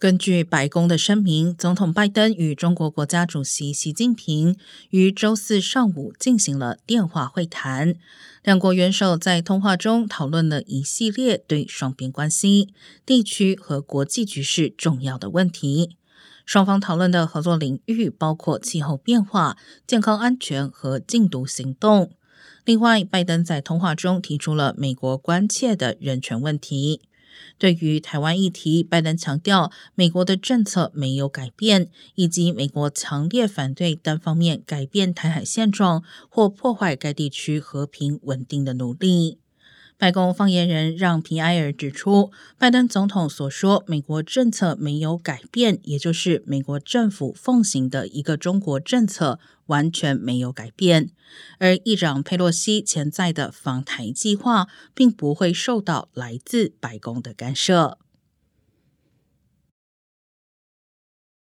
根据白宫的声明，总统拜登与中国国家主席习近平于周四上午进行了电话会谈。两国元首在通话中讨论了一系列对双边关系、地区和国际局势重要的问题。双方讨论的合作领域包括气候变化、健康安全和禁毒行动。另外，拜登在通话中提出了美国关切的人权问题。对于台湾议题，拜登强调美国的政策没有改变，以及美国强烈反对单方面改变台海现状或破坏该地区和平稳定的努力。白宫发言人让皮埃尔指出，拜登总统所说美国政策没有改变，也就是美国政府奉行的一个中国政策完全没有改变。而议长佩洛西潜在的访台计划，并不会受到来自白宫的干涉。